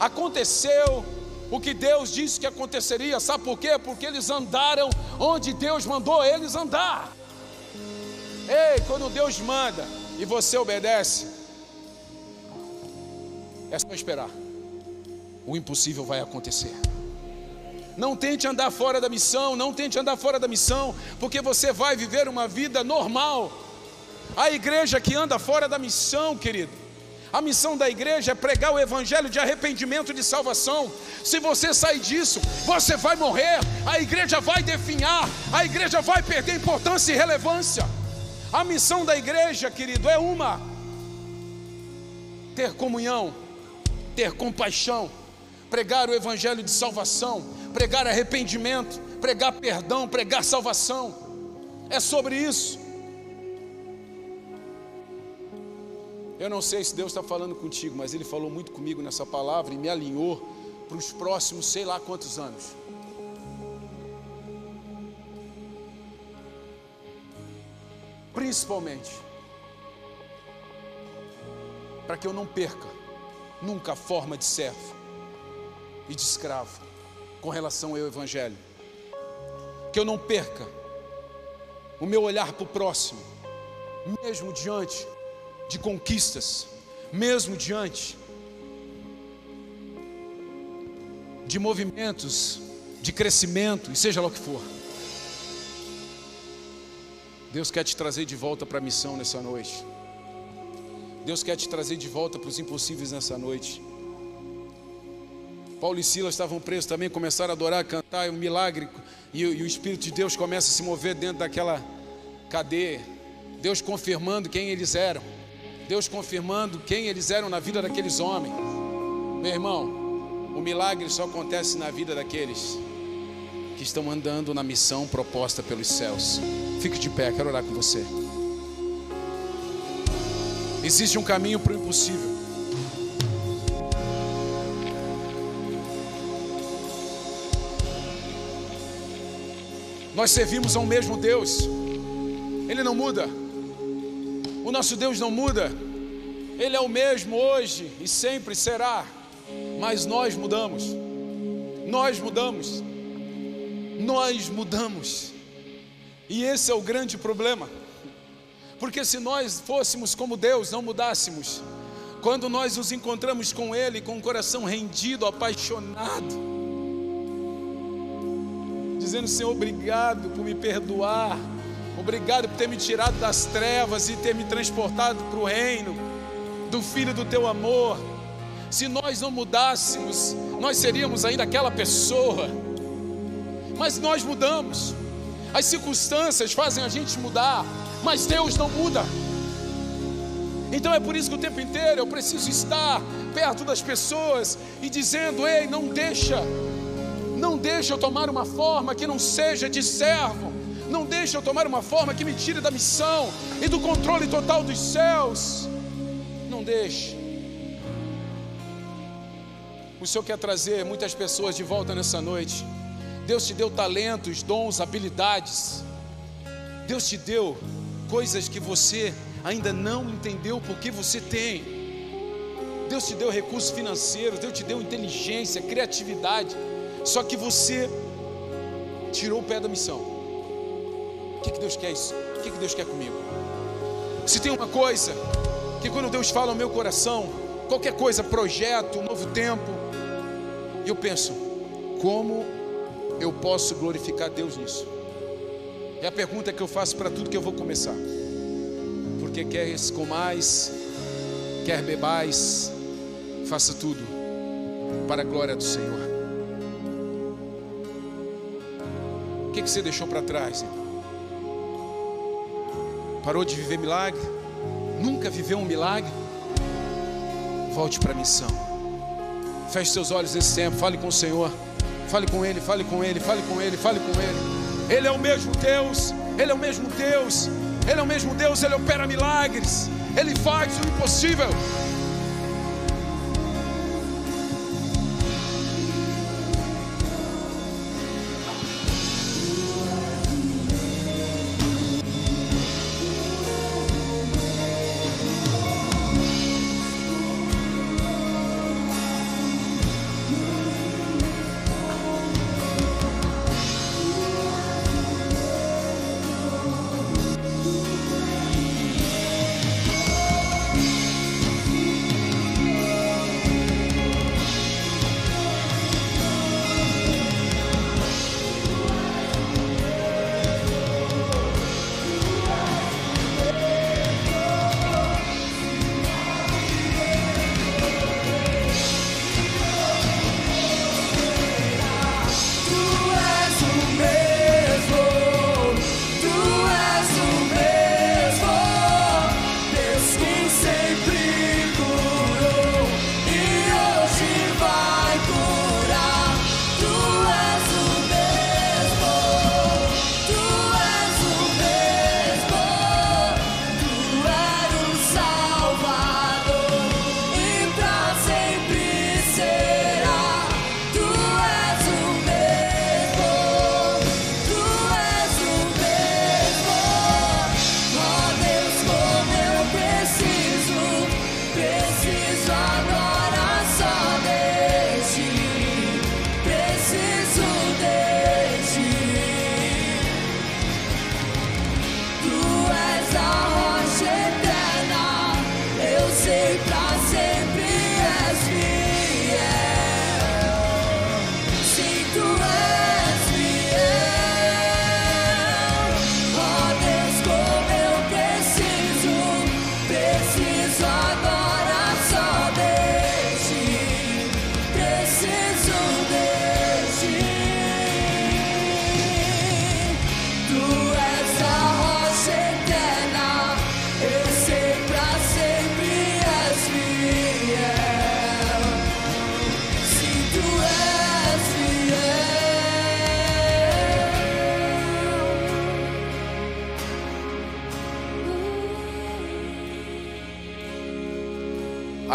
Aconteceu o que Deus disse que aconteceria, sabe por quê? Porque eles andaram onde Deus mandou eles andar. Ei, quando Deus manda e você obedece, é só esperar. O impossível vai acontecer. Não tente andar fora da missão, não tente andar fora da missão, porque você vai viver uma vida normal. A igreja que anda fora da missão, querido, A missão da igreja é pregar o evangelho de arrependimento e de salvação. Se você sair disso, você vai morrer. A igreja vai definhar, a igreja vai perder importância e relevância. A missão da igreja, querido, é uma: ter comunhão, ter compaixão, pregar o evangelho de salvação, pregar arrependimento, pregar perdão, pregar salvação. É sobre isso. Eu não sei se Deus está falando contigo, mas Ele falou muito comigo nessa palavra e me alinhou para os próximos sei lá quantos anos. Principalmente para que eu não perca nunca a forma de servo e de escravo com relação ao Evangelho. Que eu não perca o meu olhar para o próximo, mesmo diante de conquistas, mesmo diante de movimentos de crescimento, e seja lá o que for. Deus quer te trazer de volta para a missão nessa noite. Deus quer te trazer de volta para os impossíveis nessa noite. Paulo e Silas estavam presos também, começaram a adorar, a cantar, é um milagre, e, e o Espírito de Deus começa a se mover dentro daquela cadeia. Deus confirmando quem eles eram. Deus confirmando quem eles eram na vida daqueles homens. Meu irmão, o milagre só acontece na vida daqueles que estão andando na missão proposta pelos céus. Fique de pé, quero orar com você. Existe um caminho para o impossível. Nós servimos ao mesmo Deus, Ele não muda. O nosso Deus não muda, Ele é o mesmo hoje e sempre será, mas nós mudamos, nós mudamos, nós mudamos, e esse é o grande problema, porque se nós fôssemos como Deus, não mudássemos, quando nós nos encontramos com Ele com o coração rendido, apaixonado, dizendo: Senhor, obrigado por me perdoar Obrigado por ter me tirado das trevas e ter me transportado para o reino do Filho do teu amor. Se nós não mudássemos, nós seríamos ainda aquela pessoa. Mas nós mudamos. As circunstâncias fazem a gente mudar, mas Deus não muda. Então é por isso que o tempo inteiro eu preciso estar perto das pessoas e dizendo: "Ei, não deixa, não deixa eu tomar uma forma que não seja de servo, não deixe eu tomar uma forma que me tire da missão e do controle total dos céus. Não deixe. O Senhor quer trazer muitas pessoas de volta nessa noite. Deus te deu talentos, dons, habilidades. Deus te deu coisas que você ainda não entendeu porque você tem. Deus te deu recursos financeiros, Deus te deu inteligência, criatividade. Só que você tirou o pé da missão que, que Deus quer isso? O que, que Deus quer comigo? Se tem uma coisa que quando Deus fala ao meu coração, qualquer coisa, projeto, novo tempo, eu penso, como eu posso glorificar Deus nisso? É a pergunta que eu faço para tudo que eu vou começar. Porque quer comais, quer bebais, faça tudo para a glória do Senhor. O que, que você deixou para trás, irmão? Parou de viver milagre? Nunca viveu um milagre? Volte para a missão. Feche seus olhos nesse tempo, fale com o Senhor. Fale com Ele, fale com Ele, fale com Ele, fale com Ele. Ele é o mesmo Deus, Ele é o mesmo Deus, Ele é o mesmo Deus, Ele opera milagres, Ele faz o impossível.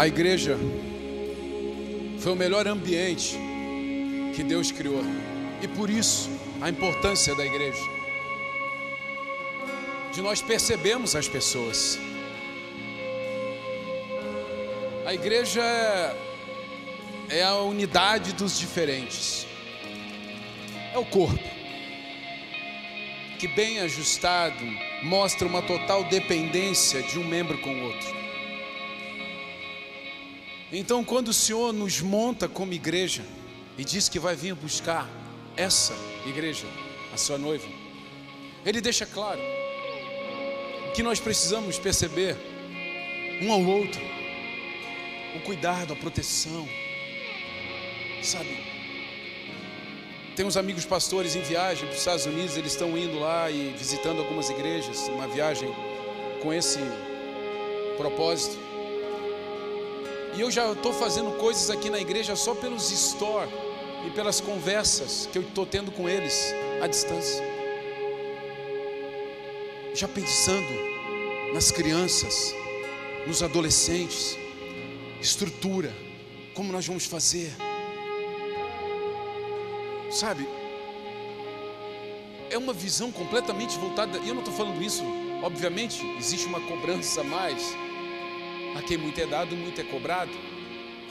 A igreja foi o melhor ambiente que Deus criou. E por isso, a importância da igreja. De nós percebermos as pessoas. A igreja é a unidade dos diferentes. É o corpo. Que bem ajustado mostra uma total dependência de um membro com o outro. Então, quando o Senhor nos monta como igreja e diz que vai vir buscar essa igreja, a sua noiva, Ele deixa claro que nós precisamos perceber um ao outro o cuidado, a proteção, sabe? Tem uns amigos pastores em viagem para os Estados Unidos, eles estão indo lá e visitando algumas igrejas, uma viagem com esse propósito. E eu já estou fazendo coisas aqui na igreja só pelos store e pelas conversas que eu estou tendo com eles à distância. Já pensando nas crianças, nos adolescentes, estrutura, como nós vamos fazer. Sabe, é uma visão completamente voltada, e eu não estou falando isso, obviamente, existe uma cobrança a mais a quem muito é dado, muito é cobrado.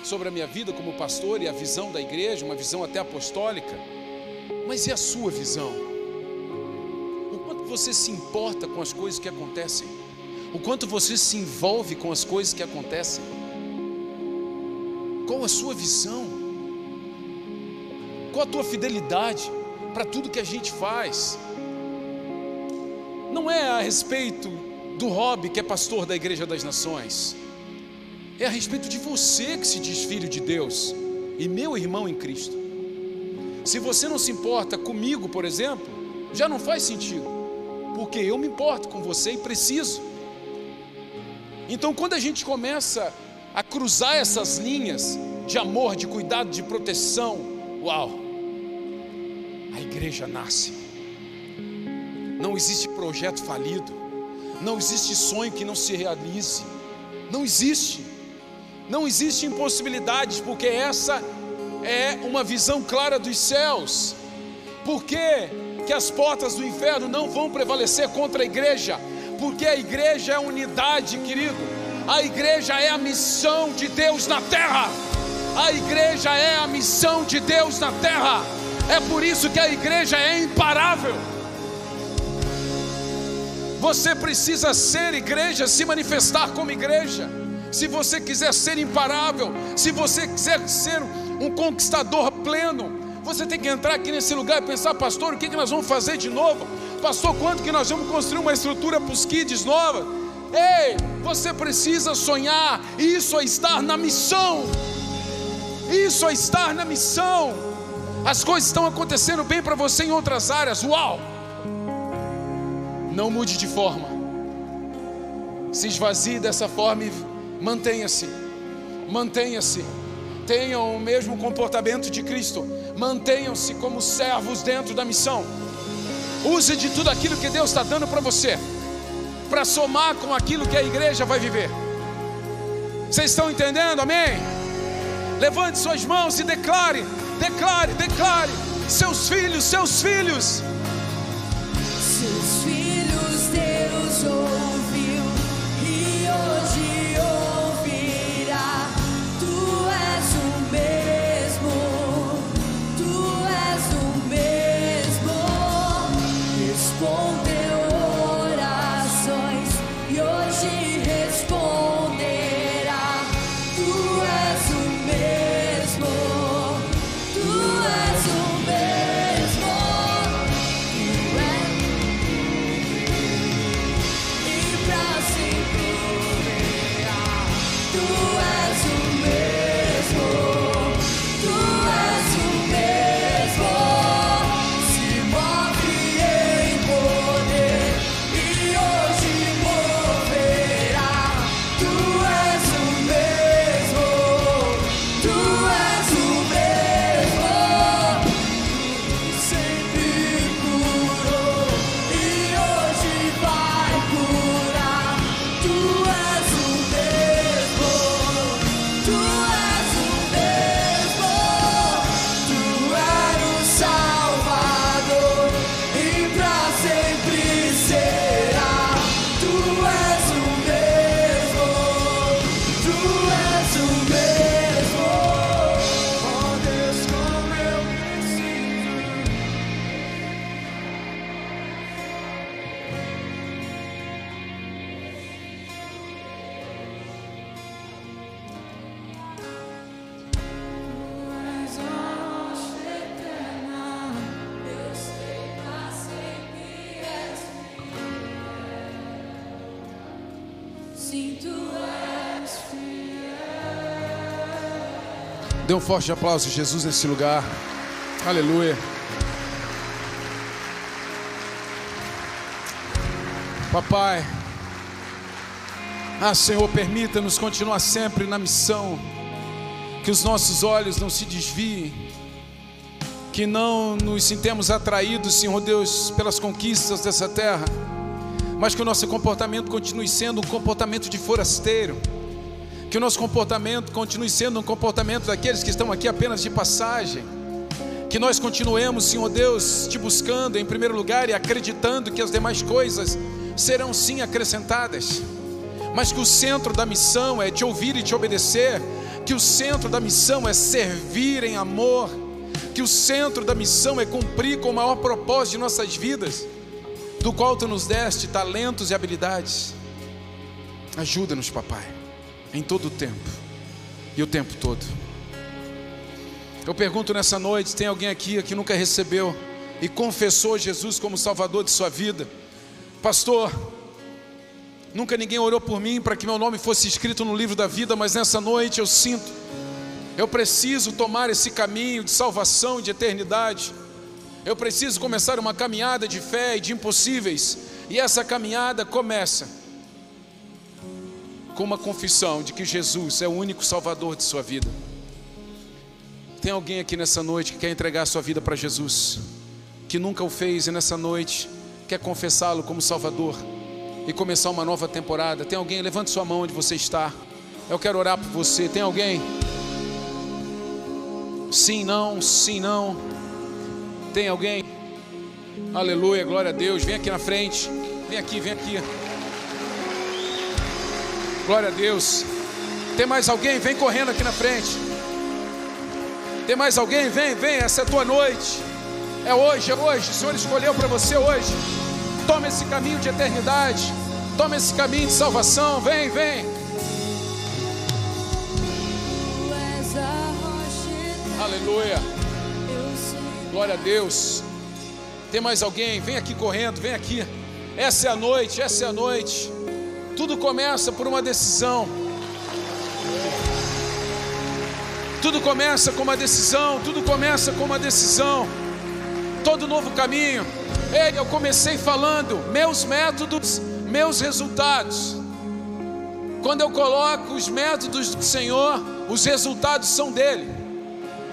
Sobre a minha vida como pastor e a visão da igreja, uma visão até apostólica. Mas e a sua visão? O quanto você se importa com as coisas que acontecem? O quanto você se envolve com as coisas que acontecem? Qual a sua visão? Qual a tua fidelidade para tudo que a gente faz? Não é a respeito do Rob, que é pastor da Igreja das Nações é a respeito de você que se diz filho de Deus e meu irmão em Cristo. Se você não se importa comigo, por exemplo, já não faz sentido, porque eu me importo com você e preciso. Então, quando a gente começa a cruzar essas linhas de amor, de cuidado, de proteção, uau, a igreja nasce. Não existe projeto falido, não existe sonho que não se realize, não existe. Não existe impossibilidades, porque essa é uma visão clara dos céus. Por que, que as portas do inferno não vão prevalecer contra a igreja? Porque a igreja é unidade, querido. A igreja é a missão de Deus na terra. A igreja é a missão de Deus na terra. É por isso que a igreja é imparável. Você precisa ser igreja, se manifestar como igreja se você quiser ser imparável, se você quiser ser um conquistador pleno, você tem que entrar aqui nesse lugar e pensar, pastor, o que, que nós vamos fazer de novo? Pastor, quanto que nós vamos construir uma estrutura para os kids nova? Ei, você precisa sonhar, isso é estar na missão. Isso é estar na missão. As coisas estão acontecendo bem para você em outras áreas. Uau! Não mude de forma. Se esvazie dessa forma e Mantenha-se, mantenha-se, tenham o mesmo comportamento de Cristo, mantenham-se como servos dentro da missão. Use de tudo aquilo que Deus está dando para você, para somar com aquilo que a igreja vai viver. Vocês estão entendendo? Amém? Levante suas mãos e declare, declare, declare. Seus filhos, seus filhos. Dê um forte aplauso a Jesus nesse lugar. Aleluia. Papai, ah Senhor, permita-nos continuar sempre na missão, que os nossos olhos não se desviem, que não nos sintamos atraídos, Senhor Deus, pelas conquistas dessa terra, mas que o nosso comportamento continue sendo um comportamento de forasteiro, que o nosso comportamento continue sendo um comportamento daqueles que estão aqui apenas de passagem, que nós continuemos, Senhor Deus, te buscando em primeiro lugar e acreditando que as demais coisas serão sim acrescentadas, mas que o centro da missão é te ouvir e te obedecer, que o centro da missão é servir em amor, que o centro da missão é cumprir com o maior propósito de nossas vidas, do qual tu nos deste talentos e habilidades. Ajuda-nos, papai, em todo o tempo e o tempo todo. Eu pergunto nessa noite: tem alguém aqui que nunca recebeu e confessou Jesus como Salvador de sua vida? Pastor, nunca ninguém orou por mim para que meu nome fosse escrito no livro da vida, mas nessa noite eu sinto, eu preciso tomar esse caminho de salvação, de eternidade. Eu preciso começar uma caminhada de fé e de impossíveis, e essa caminhada começa com uma confissão de que Jesus é o único Salvador de sua vida. Tem alguém aqui nessa noite que quer entregar sua vida para Jesus, que nunca o fez e nessa noite quer confessá-lo como Salvador e começar uma nova temporada? Tem alguém? Levante sua mão onde você está. Eu quero orar por você. Tem alguém? Sim, não, sim, não. Tem alguém? Aleluia, glória a Deus. Vem aqui na frente. Vem aqui, vem aqui. Glória a Deus. Tem mais alguém? Vem correndo aqui na frente. Tem mais alguém? Vem, vem. Essa é a tua noite. É hoje, é hoje. O Senhor escolheu para você hoje. Toma esse caminho de eternidade. Toma esse caminho de salvação. Vem, vem. Aleluia. Glória a Deus. Tem mais alguém? Vem aqui correndo, vem aqui. Essa é a noite, essa é a noite. Tudo começa por uma decisão. Tudo começa com uma decisão, tudo começa com uma decisão. Todo novo caminho. Ei, eu comecei falando, meus métodos, meus resultados. Quando eu coloco os métodos do Senhor, os resultados são dele.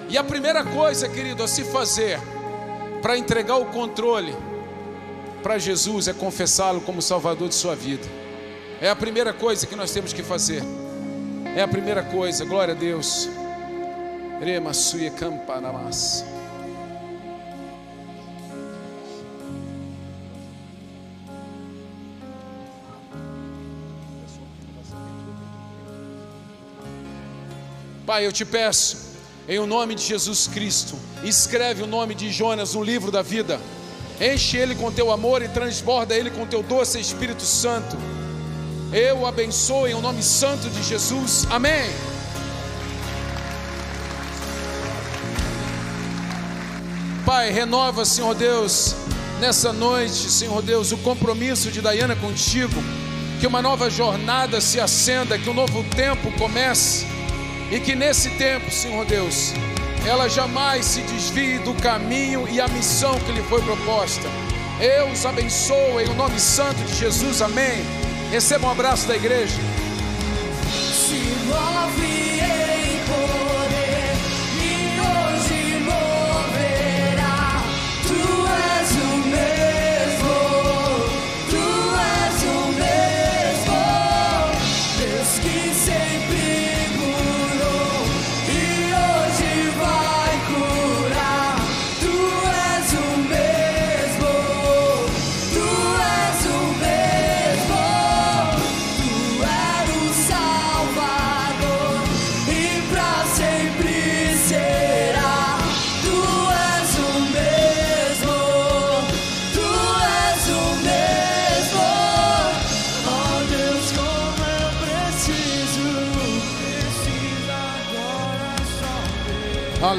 E a primeira coisa, querido, a se fazer para entregar o controle para Jesus é confessá-lo como Salvador de sua vida. É a primeira coisa que nós temos que fazer. É a primeira coisa, glória a Deus. Pai, eu te peço, em o nome de Jesus Cristo, escreve o nome de Jonas no livro da vida. Enche ele com teu amor e transborda ele com teu doce Espírito Santo. Eu o abençoo em o nome santo de Jesus. Amém. Pai, renova, Senhor Deus, nessa noite, Senhor Deus, o compromisso de Dayana contigo. Que uma nova jornada se acenda, que um novo tempo comece. E que nesse tempo, Senhor Deus, ela jamais se desvie do caminho e a missão que lhe foi proposta. Eu os abençoo em o nome santo de Jesus, amém. Receba um abraço da igreja. Se move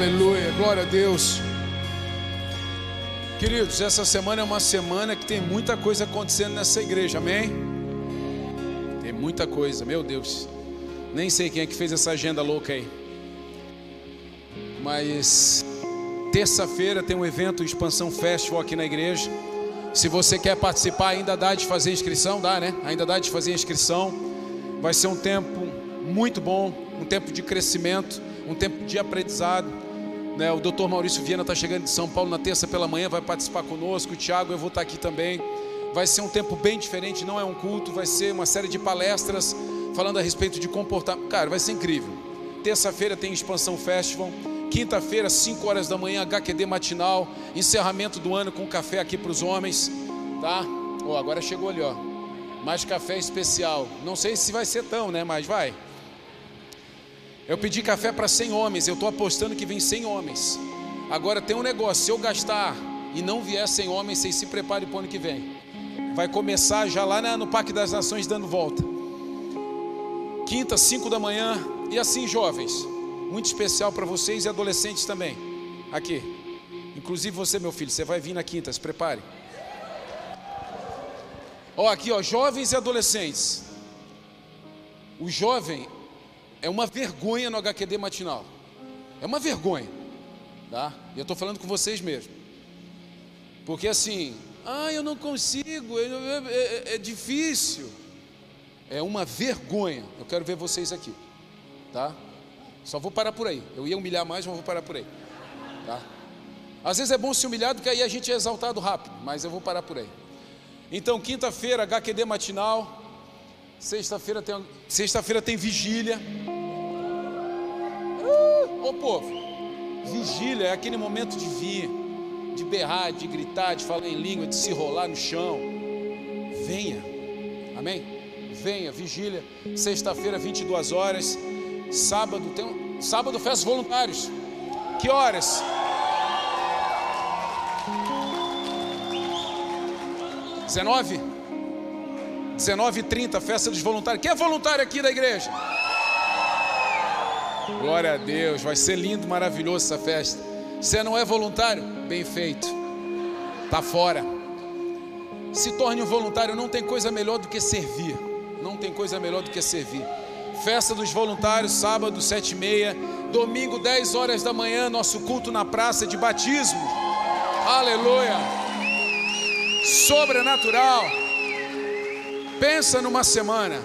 Aleluia, glória a Deus. Queridos, essa semana é uma semana que tem muita coisa acontecendo nessa igreja, amém? Tem muita coisa, meu Deus. Nem sei quem é que fez essa agenda louca aí. Mas terça-feira tem um evento Expansão Festival aqui na igreja. Se você quer participar, ainda dá de fazer inscrição, dá, né? Ainda dá de fazer inscrição. Vai ser um tempo muito bom, um tempo de crescimento, um tempo de aprendizado. Né? O doutor Maurício Viana está chegando de São Paulo na terça pela manhã, vai participar conosco. O Tiago, eu vou estar aqui também. Vai ser um tempo bem diferente, não é um culto, vai ser uma série de palestras falando a respeito de comportamento. Cara, vai ser incrível. Terça-feira tem Expansão Festival. Quinta-feira, 5 horas da manhã, HQD matinal. Encerramento do ano com café aqui para os homens. Tá? Oh, agora chegou ali, ó. Mais café especial. Não sei se vai ser tão, né? Mas vai. Eu pedi café para 100 homens. Eu estou apostando que vem 100 homens. Agora tem um negócio: se eu gastar e não vier 100 homens, vocês se preparem para o ano que vem. Vai começar já lá no Parque das Nações dando volta. Quinta, 5 da manhã. E assim, jovens muito especial para vocês e adolescentes também. Aqui. Inclusive você, meu filho, você vai vir na quinta, se prepare. Ó, aqui, ó, jovens e adolescentes. O jovem é uma vergonha no HQD matinal. É uma vergonha, tá? E eu estou falando com vocês mesmo. Porque assim, ah, eu não consigo, é, é, é difícil. É uma vergonha. Eu quero ver vocês aqui, tá? Só vou parar por aí. Eu ia humilhar mais, mas vou parar por aí. Tá? Às vezes é bom se humilhar, porque aí a gente é exaltado rápido, mas eu vou parar por aí. Então, quinta-feira, HQD matinal. Sexta-feira tem, sexta-feira tem vigília. Ô povo, vigília é aquele momento de vir, de berrar, de gritar, de falar em língua, de se rolar no chão. Venha, amém? Venha, vigília, sexta-feira, 22 horas. Sábado tem um, sábado festas voluntários. Que horas? Dezenove? Dezenove e trinta, festa dos voluntários. Quem é voluntário aqui da igreja? Glória a Deus, vai ser lindo, maravilhoso essa festa. Você não é voluntário? Bem feito. Tá fora. Se torne um voluntário, não tem coisa melhor do que servir. Não tem coisa melhor do que servir. Festa dos voluntários, sábado, sete e meia. Domingo, 10 horas da manhã, nosso culto na praça de batismo. Aleluia. Sobrenatural. Pensa numa semana.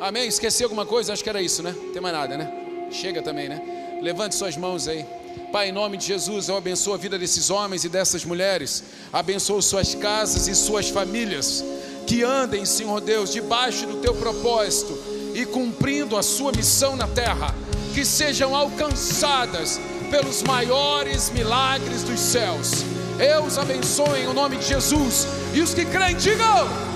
Amém? Esqueci alguma coisa? Acho que era isso, né? Tem mais nada, né? Chega também, né? Levante suas mãos aí. Pai, em nome de Jesus, eu abençoo a vida desses homens e dessas mulheres. Abençoo suas casas e suas famílias. Que andem, Senhor Deus, debaixo do teu propósito e cumprindo a sua missão na terra, que sejam alcançadas pelos maiores milagres dos céus. Eu os abençoe em nome de Jesus. E os que creem, digam.